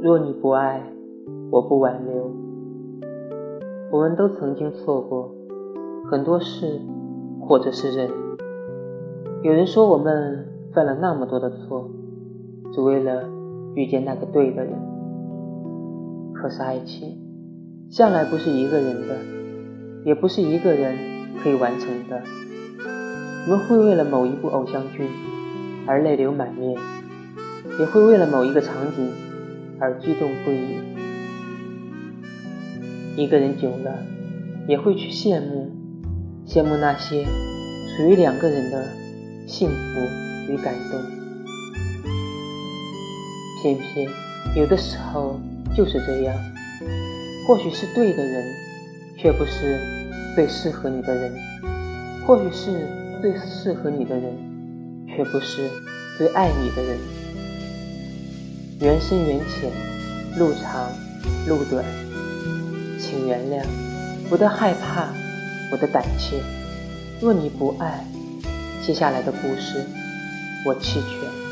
若你不爱，我不挽留。我们都曾经错过很多事，或者是人。有人说我们犯了那么多的错，只为了遇见那个对的人。可是爱情向来不是一个人的，也不是一个人可以完成的。我们会为了某一部偶像剧而泪流满面，也会为了某一个场景而激动不已。一个人久了，也会去羡慕，羡慕那些属于两个人的幸福与感动。偏偏有的时候就是这样，或许是对的人，却不是最适合你的人；或许是最适合你的人，却不是最爱你的人。缘深缘浅，路长路短。请原谅我的害怕，我的胆怯。若你不爱，接下来的故事我弃权。